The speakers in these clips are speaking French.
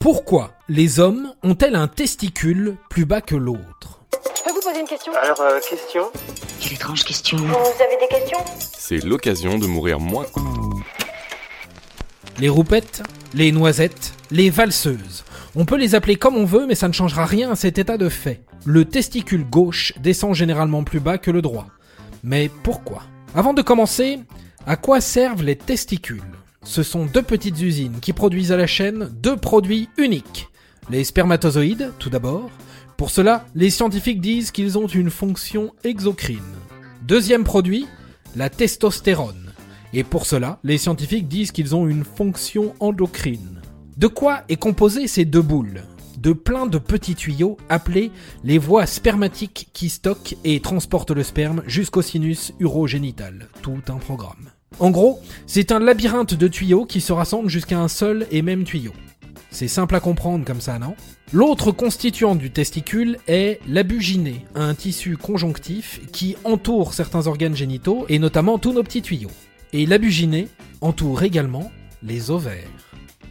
Pourquoi les hommes ont-elles un testicule plus bas que l'autre? Je peux vous poser une question? Alors, euh, question? Quelle étrange question. Vous avez des questions? C'est l'occasion de mourir moins. Les roupettes, les noisettes, les valseuses. On peut les appeler comme on veut, mais ça ne changera rien à cet état de fait. Le testicule gauche descend généralement plus bas que le droit. Mais pourquoi? Avant de commencer, à quoi servent les testicules? Ce sont deux petites usines qui produisent à la chaîne deux produits uniques. Les spermatozoïdes, tout d'abord. Pour cela, les scientifiques disent qu'ils ont une fonction exocrine. Deuxième produit, la testostérone. Et pour cela, les scientifiques disent qu'ils ont une fonction endocrine. De quoi est composée ces deux boules? De plein de petits tuyaux appelés les voies spermatiques qui stockent et transportent le sperme jusqu'au sinus urogénital. Tout un programme. En gros, c'est un labyrinthe de tuyaux qui se rassemblent jusqu'à un seul et même tuyau. C'est simple à comprendre comme ça, non? L'autre constituant du testicule est l'abuginée, un tissu conjonctif qui entoure certains organes génitaux et notamment tous nos petits tuyaux. Et l'abuginée entoure également les ovaires.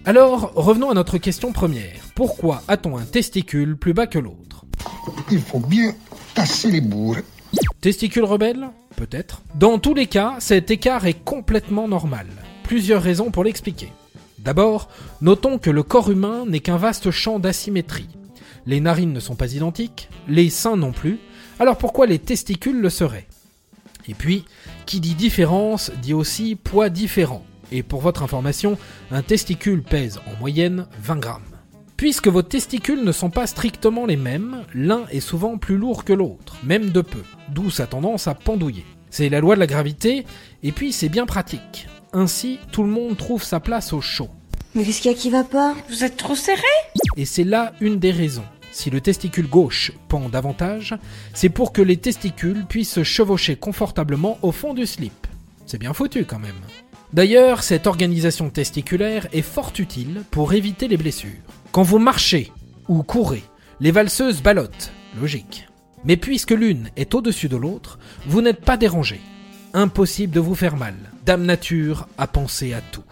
Alors, revenons à notre question première. Pourquoi a-t-on un testicule plus bas que l'autre? Il faut bien tasser les bourres. Testicule rebelle Peut-être. Dans tous les cas, cet écart est complètement normal. Plusieurs raisons pour l'expliquer. D'abord, notons que le corps humain n'est qu'un vaste champ d'asymétrie. Les narines ne sont pas identiques, les seins non plus, alors pourquoi les testicules le seraient? Et puis, qui dit différence dit aussi poids différent. Et pour votre information, un testicule pèse en moyenne 20 grammes. Puisque vos testicules ne sont pas strictement les mêmes, l'un est souvent plus lourd que l'autre, même de peu, d'où sa tendance à pendouiller. C'est la loi de la gravité, et puis c'est bien pratique. Ainsi, tout le monde trouve sa place au chaud. Mais qu'est-ce qu'il y a qui va pas? Vous êtes trop serré Et c'est là une des raisons. Si le testicule gauche pend davantage, c'est pour que les testicules puissent se chevaucher confortablement au fond du slip. C'est bien foutu quand même. D'ailleurs, cette organisation testiculaire est fort utile pour éviter les blessures. Quand vous marchez ou courez, les valseuses ballottent, logique. Mais puisque l'une est au-dessus de l'autre, vous n'êtes pas dérangé. Impossible de vous faire mal. Dame Nature a pensé à tout.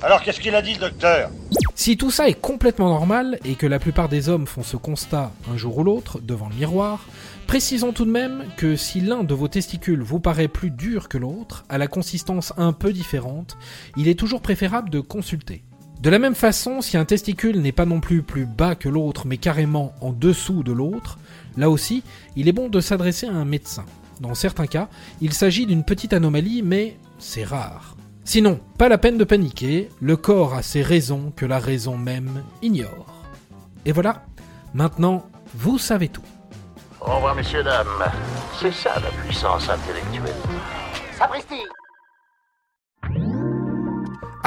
Alors qu'est-ce qu'il a dit le docteur? Si tout ça est complètement normal et que la plupart des hommes font ce constat un jour ou l'autre devant le miroir, précisons tout de même que si l'un de vos testicules vous paraît plus dur que l'autre, à la consistance un peu différente, il est toujours préférable de consulter. De la même façon, si un testicule n'est pas non plus plus bas que l'autre mais carrément en dessous de l'autre, là aussi, il est bon de s'adresser à un médecin. Dans certains cas, il s'agit d'une petite anomalie mais c'est rare. Sinon, pas la peine de paniquer, le corps a ses raisons que la raison même ignore. Et voilà, maintenant, vous savez tout. Au revoir, messieurs, dames. C'est ça la puissance intellectuelle. Sapristi